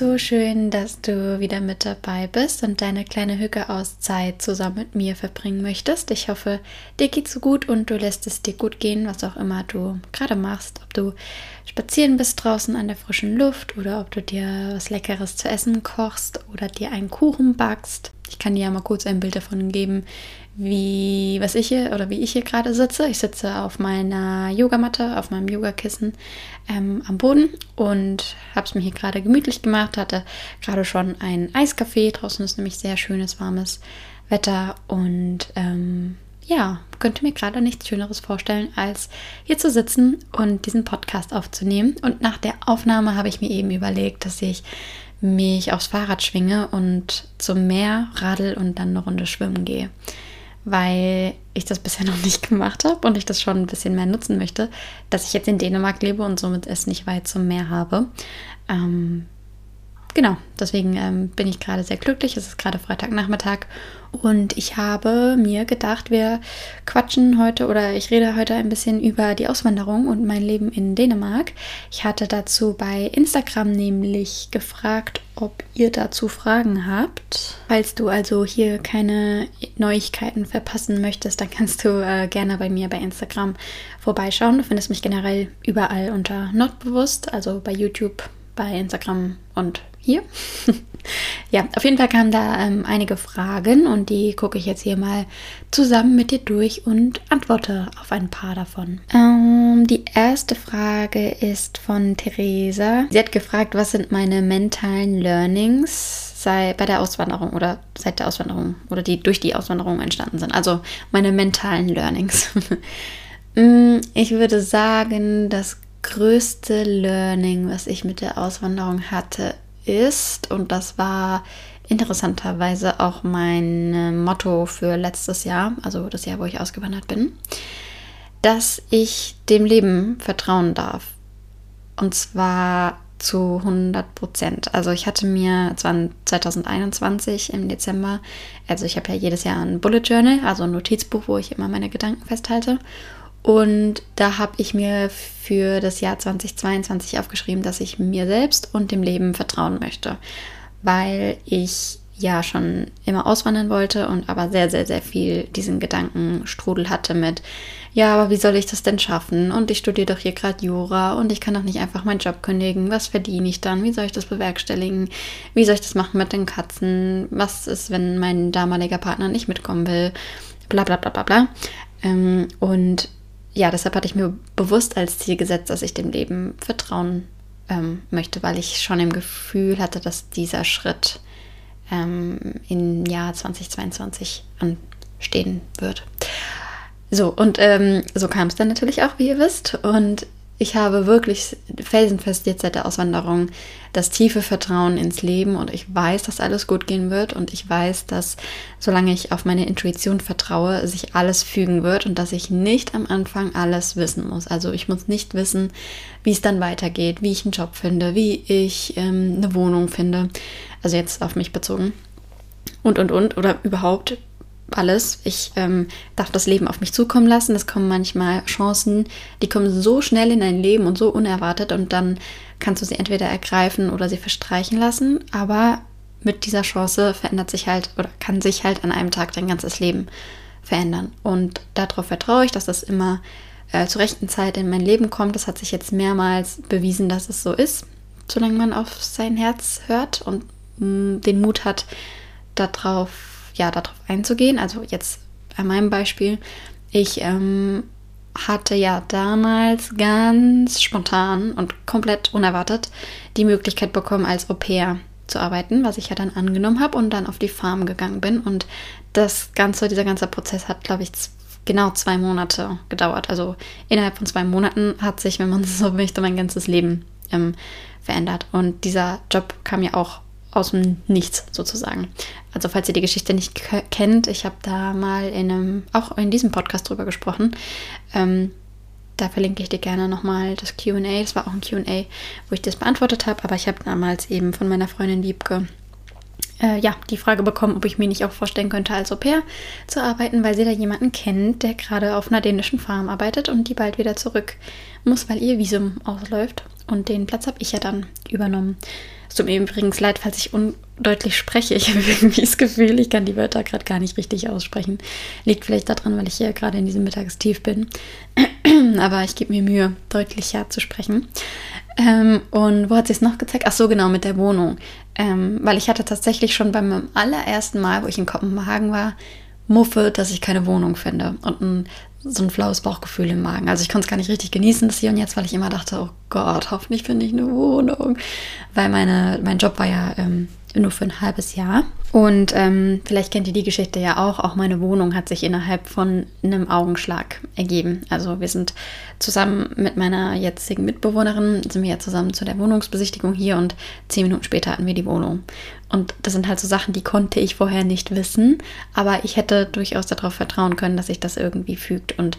So schön, dass du wieder mit dabei bist und deine kleine Hücke-Auszeit zusammen mit mir verbringen möchtest. Ich hoffe, dir geht's so gut und du lässt es dir gut gehen, was auch immer du gerade machst. Ob du spazieren bist draußen an der frischen Luft oder ob du dir was Leckeres zu essen kochst oder dir einen Kuchen backst. Ich kann dir ja mal kurz ein Bild davon geben, wie was ich hier oder wie ich hier gerade sitze. Ich sitze auf meiner Yogamatte, auf meinem Yogakissen ähm, am Boden und habe es mir hier gerade gemütlich gemacht. Hatte gerade schon einen Eiskaffee. Draußen ist nämlich sehr schönes, warmes Wetter und ähm, ja, könnte mir gerade nichts Schöneres vorstellen, als hier zu sitzen und diesen Podcast aufzunehmen. Und nach der Aufnahme habe ich mir eben überlegt, dass ich mich aufs Fahrrad schwinge und zum Meer radel und dann eine Runde schwimmen gehe weil ich das bisher noch nicht gemacht habe und ich das schon ein bisschen mehr nutzen möchte, dass ich jetzt in Dänemark lebe und somit es nicht weit zum Meer habe. Ähm, genau, deswegen ähm, bin ich gerade sehr glücklich. Es ist gerade Freitagnachmittag und ich habe mir gedacht, wir quatschen heute oder ich rede heute ein bisschen über die Auswanderung und mein Leben in Dänemark. Ich hatte dazu bei Instagram nämlich gefragt, ob ihr dazu Fragen habt. Falls du also hier keine Neuigkeiten verpassen möchtest, dann kannst du äh, gerne bei mir bei Instagram vorbeischauen. Du findest mich generell überall unter Notbewusst, also bei YouTube, bei Instagram und hier. ja, auf jeden Fall kamen da ähm, einige Fragen und die gucke ich jetzt hier mal zusammen mit dir durch und antworte auf ein paar davon. Ähm, die erste Frage ist von Theresa. Sie hat gefragt, was sind meine mentalen Learnings sei bei der Auswanderung oder seit der Auswanderung oder die durch die Auswanderung entstanden sind. Also meine mentalen Learnings. Mm, ich würde sagen, das größte Learning, was ich mit der Auswanderung hatte, ist, und das war interessanterweise auch mein Motto für letztes Jahr, also das Jahr, wo ich ausgewandert bin, dass ich dem Leben vertrauen darf. Und zwar zu 100 Prozent. Also ich hatte mir 2021 im Dezember, also ich habe ja jedes Jahr ein Bullet Journal, also ein Notizbuch, wo ich immer meine Gedanken festhalte. Und da habe ich mir für das Jahr 2022 aufgeschrieben, dass ich mir selbst und dem Leben vertrauen möchte, weil ich ja schon immer auswandern wollte und aber sehr, sehr, sehr viel diesen Gedankenstrudel hatte mit, ja, aber wie soll ich das denn schaffen? Und ich studiere doch hier gerade Jura und ich kann doch nicht einfach meinen Job kündigen. Was verdiene ich dann? Wie soll ich das bewerkstelligen? Wie soll ich das machen mit den Katzen? Was ist, wenn mein damaliger Partner nicht mitkommen will? Bla bla bla bla bla. Ähm, und ja, deshalb hatte ich mir bewusst als Ziel gesetzt, dass ich dem Leben vertrauen ähm, möchte, weil ich schon im Gefühl hatte, dass dieser Schritt ähm, im Jahr 2022 anstehen wird. So, und ähm, so kam es dann natürlich auch, wie ihr wisst. Und ich habe wirklich felsenfest jetzt seit der Auswanderung das tiefe Vertrauen ins Leben und ich weiß, dass alles gut gehen wird und ich weiß, dass solange ich auf meine Intuition vertraue, sich alles fügen wird und dass ich nicht am Anfang alles wissen muss. Also ich muss nicht wissen, wie es dann weitergeht, wie ich einen Job finde, wie ich ähm, eine Wohnung finde. Also jetzt auf mich bezogen. Und, und, und. Oder überhaupt alles. Ich ähm, darf das Leben auf mich zukommen lassen. Es kommen manchmal Chancen, die kommen so schnell in dein Leben und so unerwartet und dann kannst du sie entweder ergreifen oder sie verstreichen lassen. Aber mit dieser Chance verändert sich halt oder kann sich halt an einem Tag dein ganzes Leben verändern. Und darauf vertraue ich, dass das immer äh, zur rechten Zeit in mein Leben kommt. Das hat sich jetzt mehrmals bewiesen, dass es so ist, solange man auf sein Herz hört und mh, mm, den Mut hat, darauf ja, darauf einzugehen. Also jetzt an meinem Beispiel. Ich ähm, hatte ja damals ganz spontan und komplett unerwartet die Möglichkeit bekommen, als Au pair zu arbeiten, was ich ja dann angenommen habe und dann auf die Farm gegangen bin. Und das ganze, dieser ganze Prozess hat, glaube ich, genau zwei Monate gedauert. Also innerhalb von zwei Monaten hat sich, wenn man so möchte, mein ganzes Leben ähm, verändert. Und dieser Job kam ja auch aus dem Nichts sozusagen. Also falls ihr die Geschichte nicht kennt, ich habe da mal in einem, auch in diesem Podcast drüber gesprochen. Ähm, da verlinke ich dir gerne nochmal das QA. Das war auch ein QA, wo ich das beantwortet habe, aber ich habe damals eben von meiner Freundin Liebke äh, ja, die Frage bekommen, ob ich mir nicht auch vorstellen könnte, als Au pair zu arbeiten, weil sie da jemanden kennt, der gerade auf einer dänischen Farm arbeitet und die bald wieder zurück muss, weil ihr Visum ausläuft. Und den Platz habe ich ja dann übernommen. Es tut mir übrigens leid, falls ich undeutlich spreche. Ich habe irgendwie das Gefühl, ich kann die Wörter gerade gar nicht richtig aussprechen. Liegt vielleicht daran, weil ich hier gerade in diesem Mittagstief bin. Aber ich gebe mir Mühe, deutlicher zu sprechen. Ähm, und wo hat sie es noch gezeigt? Ach so, genau, mit der Wohnung. Ähm, weil ich hatte tatsächlich schon beim allerersten Mal, wo ich in Kopenhagen war, Muffe, dass ich keine Wohnung finde. Und ein, so ein flaues Bauchgefühl im Magen. Also ich konnte es gar nicht richtig genießen, das hier und jetzt, weil ich immer dachte, oh Gott, hoffentlich finde ich eine Wohnung. Weil meine, mein Job war ja ähm, nur für ein halbes Jahr. Und ähm, vielleicht kennt ihr die Geschichte ja auch. Auch meine Wohnung hat sich innerhalb von einem Augenschlag ergeben. Also wir sind zusammen mit meiner jetzigen Mitbewohnerin, sind wir ja zusammen zu der Wohnungsbesichtigung hier und zehn Minuten später hatten wir die Wohnung. Und das sind halt so Sachen, die konnte ich vorher nicht wissen, aber ich hätte durchaus darauf vertrauen können, dass sich das irgendwie fügt. Und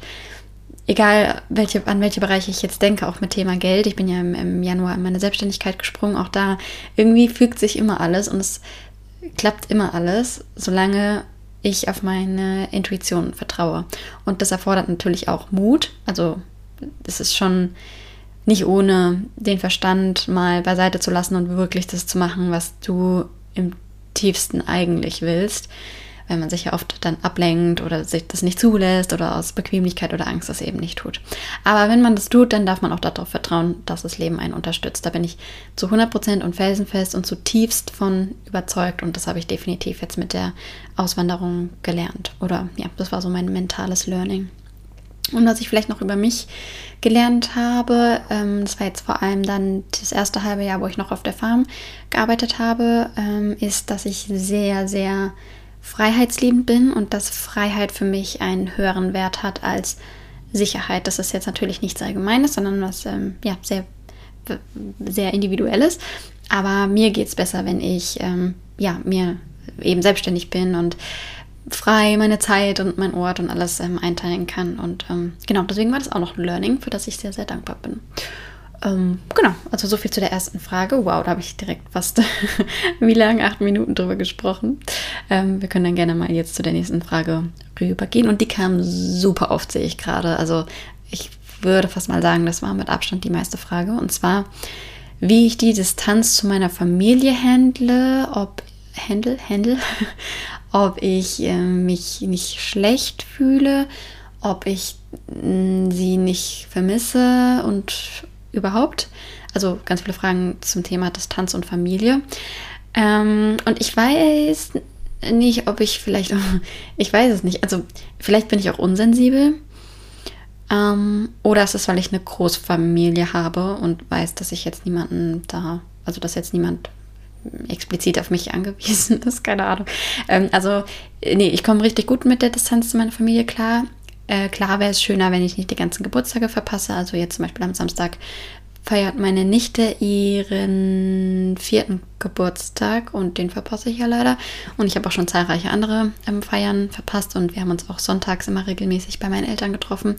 egal welche, an welche Bereiche ich jetzt denke, auch mit Thema Geld, ich bin ja im, im Januar in meine Selbstständigkeit gesprungen, auch da irgendwie fügt sich immer alles und es klappt immer alles, solange ich auf meine Intuition vertraue. Und das erfordert natürlich auch Mut. Also es ist schon nicht ohne den Verstand mal beiseite zu lassen und wirklich das zu machen, was du im tiefsten eigentlich willst wenn man sich ja oft dann ablenkt oder sich das nicht zulässt oder aus Bequemlichkeit oder Angst das eben nicht tut. Aber wenn man das tut, dann darf man auch darauf vertrauen, dass das Leben einen unterstützt. Da bin ich zu 100% und felsenfest und zutiefst von überzeugt und das habe ich definitiv jetzt mit der Auswanderung gelernt. Oder ja, das war so mein mentales Learning. Und was ich vielleicht noch über mich gelernt habe, ähm, das war jetzt vor allem dann das erste halbe Jahr, wo ich noch auf der Farm gearbeitet habe, ähm, ist, dass ich sehr, sehr freiheitsliebend bin und dass Freiheit für mich einen höheren Wert hat als Sicherheit. Das ist jetzt natürlich nichts Allgemeines, sondern was ähm, ja, sehr, sehr Individuelles. Aber mir geht es besser, wenn ich ähm, ja, mir eben selbstständig bin und frei meine Zeit und mein Ort und alles ähm, einteilen kann. Und ähm, genau, deswegen war das auch noch ein Learning, für das ich sehr, sehr dankbar bin. Ähm, genau, also so viel zu der ersten Frage. Wow, da habe ich direkt fast wie lange? Acht Minuten drüber gesprochen. Ähm, wir können dann gerne mal jetzt zu der nächsten Frage rübergehen. Und die kam super oft, sehe ich gerade. Also ich würde fast mal sagen, das war mit Abstand die meiste Frage. Und zwar, wie ich die Distanz zu meiner Familie handle, ob handle, handle, ob ich äh, mich nicht schlecht fühle, ob ich mh, mm, sie nicht vermisse und überhaupt. Also ganz viele Fragen zum Thema Distanz und Familie. Ähm, und ich weiß nicht, ob ich vielleicht, ich weiß es nicht, also vielleicht bin ich auch unsensibel. Ähm, oder ist es, weil ich eine Großfamilie habe und weiß, dass ich jetzt niemanden da, also dass jetzt niemand explizit auf mich angewiesen ist, keine Ahnung. Ähm, also, nee, ich komme richtig gut mit der Distanz zu meiner Familie klar. Äh, klar wäre es schöner, wenn ich nicht die ganzen Geburtstage verpasse. Also jetzt zum Beispiel am Samstag feiert meine Nichte ihren vierten Geburtstag und den verpasse ich ja leider. Und ich habe auch schon zahlreiche andere ähm, Feiern verpasst und wir haben uns auch sonntags immer regelmäßig bei meinen Eltern getroffen.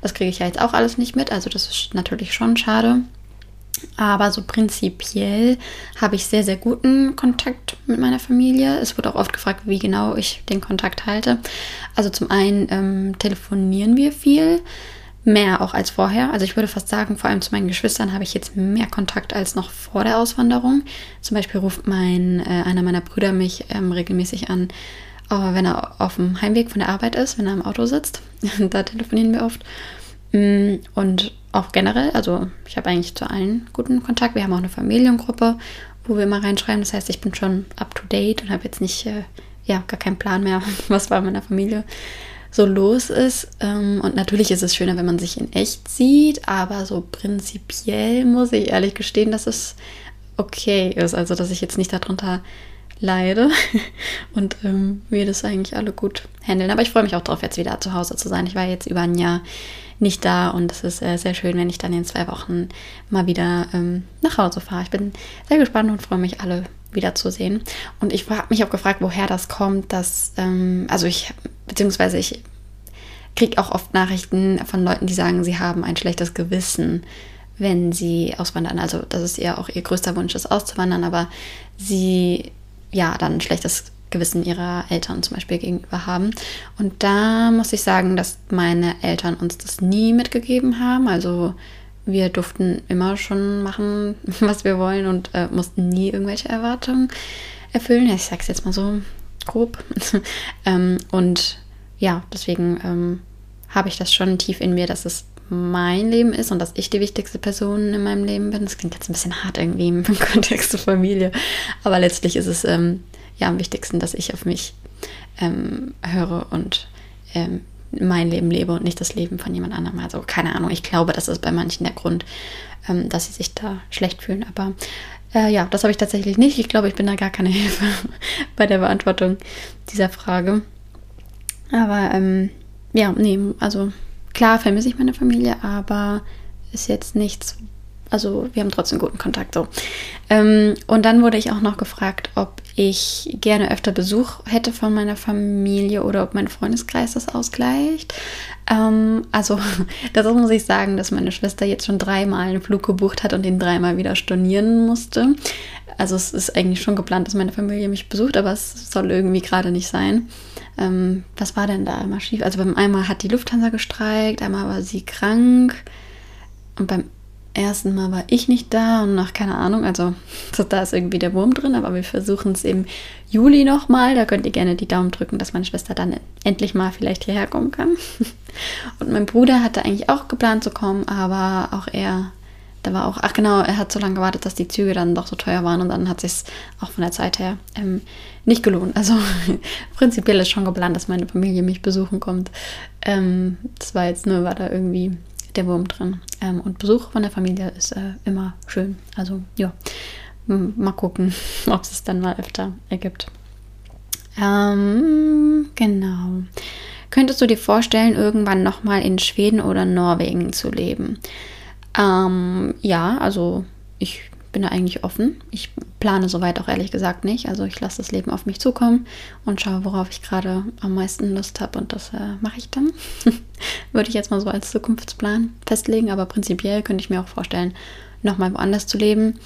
Das kriege ich ja jetzt auch alles nicht mit, also das ist natürlich schon schade. Aber so prinzipiell habe ich sehr, sehr guten Kontakt mit meiner Familie. Es wurde auch oft gefragt, wie genau ich den Kontakt halte. Also zum einen ähm, telefonieren wir viel, mehr auch als vorher. Also ich würde fast sagen, vor allem zu meinen Geschwistern habe ich jetzt mehr Kontakt als noch vor der Auswanderung. Zum Beispiel ruft mein, äh, einer meiner Brüder mich ähm, regelmäßig an, wenn er auf dem Heimweg von der Arbeit ist, wenn er im Auto sitzt. da telefonieren wir oft. Mm, und auch generell, also ich habe eigentlich zu allen guten Kontakt. Wir haben auch eine Familiengruppe, wo wir immer reinschreiben. Das heißt, ich bin schon up to date und habe jetzt nicht, äh, ja, gar keinen Plan mehr, was bei meiner Familie so los ist. Ähm, und natürlich ist es schöner, wenn man sich in echt sieht, aber so prinzipiell muss ich ehrlich gestehen, dass es okay ist. Also, dass ich jetzt nicht darunter leide und ähm, wir das eigentlich alle gut handeln. Aber ich freue mich auch darauf, jetzt wieder zu Hause zu sein. Ich war jetzt über ein Jahr nicht da und es ist äh, sehr schön, wenn ich dann in zwei Wochen mal wieder ähm, nach Hause fahre. Ich bin sehr gespannt und freue mich, alle wiederzusehen. Und ich habe mich auch gefragt, woher das kommt, dass, ähm, also ich, beziehungsweise ich kriege auch oft Nachrichten von Leuten, die sagen, sie haben ein schlechtes Gewissen, wenn sie auswandern. Also, dass es ja auch ihr größter Wunsch ist, auszuwandern, aber sie ja dann ein schlechtes Gewissen ihrer Eltern zum Beispiel gegenüber haben. Und da muss ich sagen, dass meine Eltern uns das nie mitgegeben haben. Also wir durften immer schon machen, was wir wollen und äh, mussten nie irgendwelche Erwartungen erfüllen. Ich sag's jetzt mal so grob. ähm, und ja, deswegen ähm, habe ich das schon tief in mir, dass es mein Leben ist und dass ich die wichtigste Person in meinem Leben bin. Das klingt jetzt ein bisschen hart irgendwie im Kontext der Familie, aber letztlich ist es ähm, ja am wichtigsten, dass ich auf mich ähm, höre und ähm, mein Leben lebe und nicht das Leben von jemand anderem. Also keine Ahnung, ich glaube, das ist bei manchen der Grund, ähm, dass sie sich da schlecht fühlen. Aber äh, ja, das habe ich tatsächlich nicht. Ich glaube, ich bin da gar keine Hilfe bei der Beantwortung dieser Frage. Aber ähm, ja, nee, also klar vermisse ich meine Familie, aber ist jetzt nichts, also wir haben trotzdem guten Kontakt so. Ähm, und dann wurde ich auch noch gefragt, ob ich gerne öfter Besuch hätte von meiner Familie oder ob mein Freundeskreis das ausgleicht. Ähm, also dazu muss ich sagen, dass meine Schwester jetzt schon dreimal einen Flug gebucht hat und den dreimal wieder stornieren musste. Also es ist eigentlich schon geplant, dass meine Familie mich besucht, aber es soll irgendwie gerade nicht sein. Ähm, was war denn da immer schief? Also beim einmal hat die Lufthansa gestreikt, einmal war sie krank und beim ersten Mal war ich nicht da und nach keine Ahnung, also da ist irgendwie der Wurm drin, aber wir versuchen es im Juli nochmal. Da könnt ihr gerne die Daumen drücken, dass meine Schwester dann endlich mal vielleicht hierher kommen kann. Und mein Bruder hatte eigentlich auch geplant zu kommen, aber auch er, da war auch, ach genau, er hat so lange gewartet, dass die Züge dann doch so teuer waren und dann hat sich auch von der Zeit her ähm, nicht gelohnt. Also prinzipiell ist schon geplant, dass meine Familie mich besuchen kommt. Ähm, das war jetzt nur, war da irgendwie der Wurm drin. Ähm, und Besuch von der Familie ist äh, immer schön. Also ja, mal gucken, ob es dann mal öfter ergibt. Ähm, genau. Könntest du dir vorstellen, irgendwann nochmal in Schweden oder Norwegen zu leben? Ähm, ja, also ich bin da eigentlich offen. Ich plane soweit auch ehrlich gesagt nicht. Also ich lasse das Leben auf mich zukommen und schaue, worauf ich gerade am meisten Lust habe und das äh, mache ich dann. Würde ich jetzt mal so als Zukunftsplan festlegen, aber prinzipiell könnte ich mir auch vorstellen, nochmal woanders zu leben.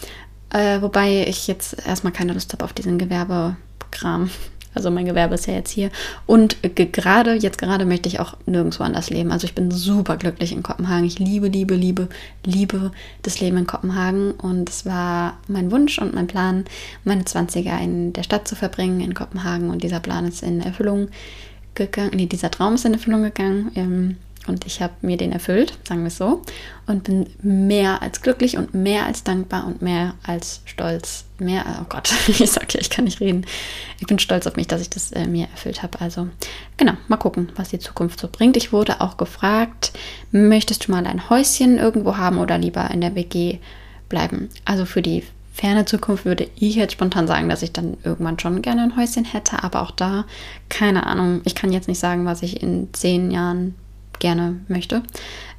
Äh, wobei ich jetzt erstmal keine Lust habe auf diesen Gewerbekram. Also mein Gewerbe ist ja jetzt hier. Und gerade, jetzt gerade möchte ich auch nirgendwo anders leben. Also ich bin super glücklich in Kopenhagen. Ich liebe, liebe, liebe, liebe das Leben in Kopenhagen. Und es war mein Wunsch und mein Plan, meine 20er in der Stadt zu verbringen, in Kopenhagen. Und dieser Plan ist in Erfüllung gegangen. Nee, dieser Traum ist in Erfüllung gegangen. Und ich habe mir den erfüllt, sagen wir es so, und bin mehr als glücklich und mehr als dankbar und mehr als stolz. Mehr, oh Gott, ich sag ja, ich kann nicht reden. Ich bin stolz auf mich, dass ich das äh, mir erfüllt habe. Also genau, mal gucken, was die Zukunft so bringt. Ich wurde auch gefragt, möchtest du mal ein Häuschen irgendwo haben oder lieber in der WG bleiben? Also für die ferne Zukunft würde ich jetzt spontan sagen, dass ich dann irgendwann schon gerne ein Häuschen hätte, aber auch da, keine Ahnung, ich kann jetzt nicht sagen, was ich in zehn Jahren gerne möchte.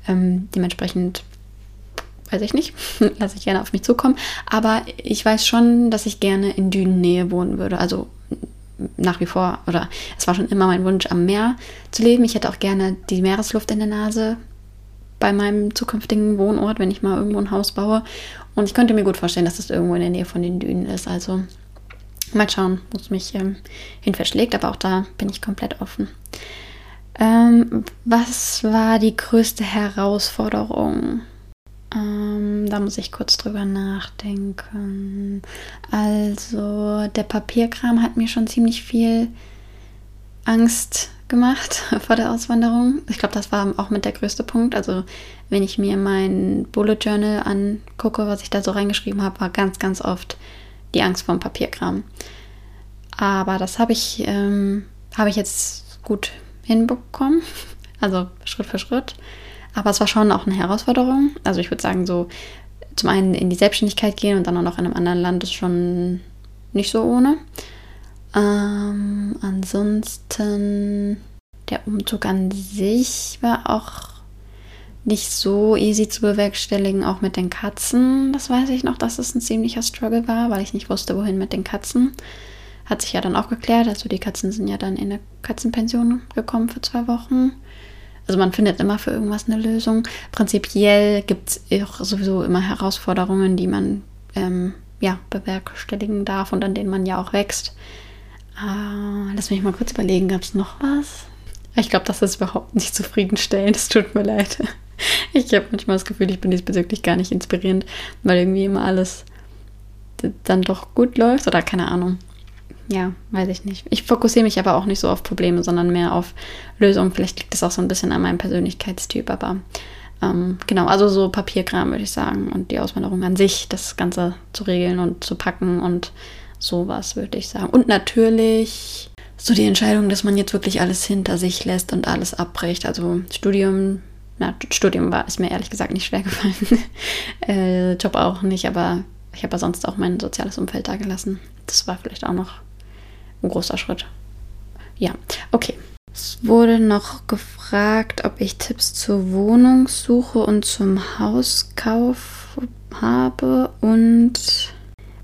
Ähm, dementsprechend weiß ich nicht, lasse ich gerne auf mich zukommen. Aber ich weiß schon, dass ich gerne in Dünennähe wohnen würde. Also nach wie vor, oder es war schon immer mein Wunsch, am Meer zu leben. Ich hätte auch gerne die Meeresluft in der Nase bei meinem zukünftigen Wohnort, wenn ich mal irgendwo ein Haus baue. Und ich könnte mir gut vorstellen, dass das irgendwo in der Nähe von den Dünen ist. Also mal schauen, wo es mich ähm, hin verschlägt. Aber auch da bin ich komplett offen. Ähm, was war die größte Herausforderung? Ähm, da muss ich kurz drüber nachdenken. Also, der Papierkram hat mir schon ziemlich viel Angst gemacht vor der Auswanderung. Ich glaube, das war auch mit der größte Punkt. Also, wenn ich mir mein Bullet Journal angucke, was ich da so reingeschrieben habe, war ganz, ganz oft die Angst vor dem Papierkram. Aber das habe ich, ähm, habe ich jetzt gut hinbekommen. Also Schritt für Schritt. Aber es war schon auch eine Herausforderung. Also ich würde sagen, so zum einen in die Selbstständigkeit gehen und dann auch noch in einem anderen Land ist schon nicht so ohne. Ähm, ansonsten der Umzug an sich war auch nicht so easy zu bewerkstelligen, auch mit den Katzen. Das weiß ich noch, dass es ein ziemlicher Struggle war, weil ich nicht wusste, wohin mit den Katzen. Hat sich ja dann auch geklärt. Also die Katzen sind ja dann in eine Katzenpension gekommen für zwei Wochen. Also man findet immer für irgendwas eine Lösung. Prinzipiell gibt es sowieso immer Herausforderungen, die man ähm, ja, bewerkstelligen darf und an denen man ja auch wächst. Äh, lass mich mal kurz überlegen, gab es noch was? Ich glaube, das ist überhaupt nicht zufriedenstellend. Es tut mir leid. Ich habe manchmal das Gefühl, ich bin diesbezüglich gar nicht inspirierend, weil irgendwie immer alles dann doch gut läuft oder keine Ahnung. Ja, weiß ich nicht. Ich fokussiere mich aber auch nicht so auf Probleme, sondern mehr auf Lösungen. Vielleicht liegt das auch so ein bisschen an meinem Persönlichkeitstyp, aber ähm, genau, also so Papierkram würde ich sagen und die Auswanderung an sich, das Ganze zu regeln und zu packen und sowas würde ich sagen. Und natürlich so die Entscheidung, dass man jetzt wirklich alles hinter sich lässt und alles abbricht. Also Studium, na, Studium war, ist mir ehrlich gesagt nicht schwer gefallen. äh, Job auch nicht, aber ich habe ja sonst auch mein soziales Umfeld da gelassen. Das war vielleicht auch noch ein großer Schritt. Ja, okay. Es wurde noch gefragt, ob ich Tipps zur Wohnungssuche und zum Hauskauf habe und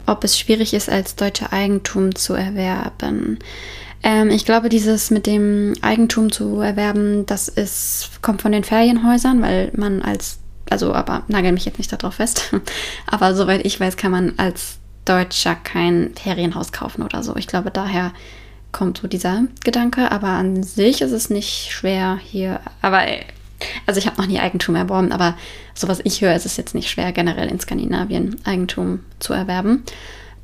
ob es schwierig ist, als deutsche Eigentum zu erwerben. Ähm, ich glaube, dieses mit dem Eigentum zu erwerben, das ist, kommt von den Ferienhäusern, weil man als, also, aber nagel mich jetzt nicht darauf fest, aber soweit ich weiß, kann man als Deutscher kein Ferienhaus kaufen oder so. Ich glaube, daher kommt so dieser Gedanke, aber an sich ist es nicht schwer hier, aber also ich habe noch nie Eigentum erworben, aber so was ich höre, ist es jetzt nicht schwer, generell in Skandinavien Eigentum zu erwerben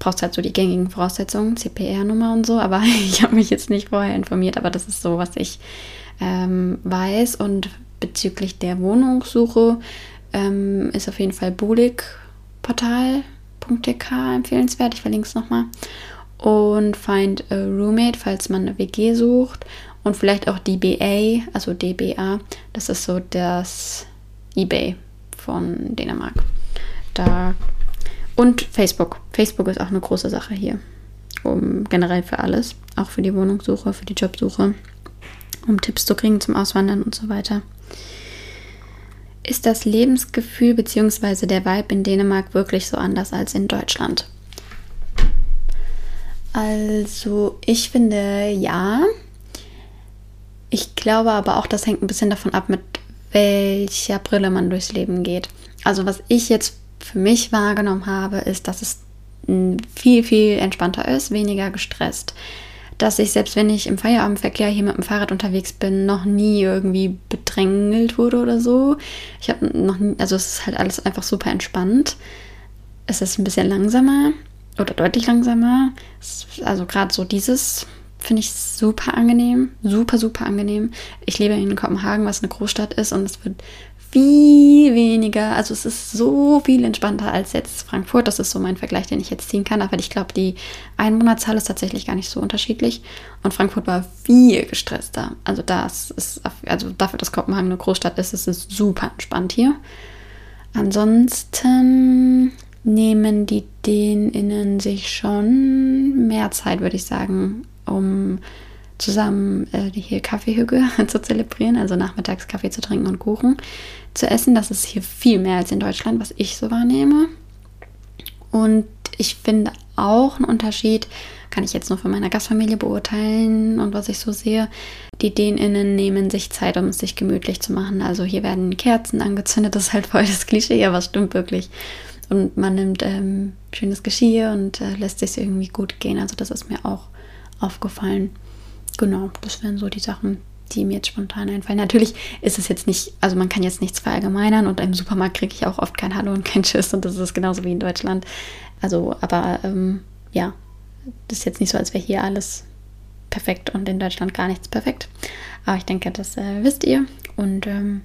brauchst halt so die gängigen Voraussetzungen, CPR-Nummer und so, aber ich habe mich jetzt nicht vorher informiert, aber das ist so, was ich ähm, weiß. Und bezüglich der Wohnungssuche ähm, ist auf jeden Fall buligportal.tk empfehlenswert. Ich verlinke es nochmal. Und Find a Roommate, falls man eine WG sucht. Und vielleicht auch DBA, also DBA, das ist so das eBay von Dänemark. Da und Facebook. Facebook ist auch eine große Sache hier. Um generell für alles. Auch für die Wohnungssuche, für die Jobsuche. Um Tipps zu kriegen zum Auswandern und so weiter. Ist das Lebensgefühl bzw. der Vibe in Dänemark wirklich so anders als in Deutschland? Also, ich finde ja. Ich glaube aber auch, das hängt ein bisschen davon ab, mit welcher Brille man durchs Leben geht. Also, was ich jetzt für mich wahrgenommen habe, ist, dass es viel, viel entspannter ist, weniger gestresst. Dass ich, selbst wenn ich im Feierabendverkehr hier mit dem Fahrrad unterwegs bin, noch nie irgendwie bedrängelt wurde oder so. Ich habe noch nie, also es ist halt alles einfach super entspannt. Es ist ein bisschen langsamer oder deutlich langsamer. Also gerade so dieses finde ich super angenehm, super, super angenehm. Ich lebe in Kopenhagen, was eine Großstadt ist und es wird viel weniger, also es ist so viel entspannter als jetzt Frankfurt. Das ist so mein Vergleich, den ich jetzt ziehen kann. Aber ich glaube, die Einwohnerzahl ist tatsächlich gar nicht so unterschiedlich. Und Frankfurt war viel gestresster. Also das ist, also dafür, dass Kopenhagen eine Großstadt ist, ist es super entspannt hier. Ansonsten nehmen die DänInnen sich schon mehr Zeit, würde ich sagen, um zusammen äh, hier Kaffeehüge zu zelebrieren, also nachmittags Kaffee zu trinken und Kuchen zu essen. Das ist hier viel mehr als in Deutschland, was ich so wahrnehme. Und ich finde auch einen Unterschied, kann ich jetzt nur von meiner Gastfamilie beurteilen und was ich so sehe. Die DänInnen nehmen sich Zeit, um es sich gemütlich zu machen. Also hier werden Kerzen angezündet, das ist halt voll das Klischee, aber es stimmt wirklich. Und man nimmt ähm, schönes Geschirr und äh, lässt sich irgendwie gut gehen. Also das ist mir auch aufgefallen. Genau, das wären so die Sachen, die mir jetzt spontan einfallen. Natürlich ist es jetzt nicht, also man kann jetzt nichts verallgemeinern und im Supermarkt kriege ich auch oft kein Hallo und kein Tschüss und das ist genauso wie in Deutschland. Also, aber ähm, ja, das ist jetzt nicht so, als wäre hier alles perfekt und in Deutschland gar nichts perfekt. Aber ich denke, das äh, wisst ihr. Und ähm,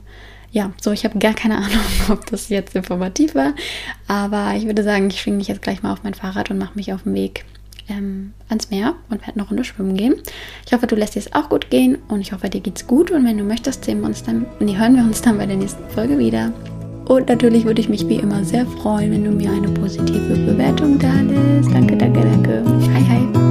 ja, so, ich habe gar keine Ahnung, ob das jetzt informativ war. Aber ich würde sagen, ich schwinge mich jetzt gleich mal auf mein Fahrrad und mache mich auf den Weg ähm, ans Meer und werde eine Runde schwimmen gehen. Ich hoffe, du lässt dir es auch gut gehen und ich hoffe, dir geht's gut. Und wenn du möchtest, sehen wir uns dann, nee, hören wir uns dann bei der nächsten Folge wieder. Und natürlich würde ich mich wie immer sehr freuen, wenn du mir eine positive Bewertung da lässt. Danke, danke, danke. Hi, hi.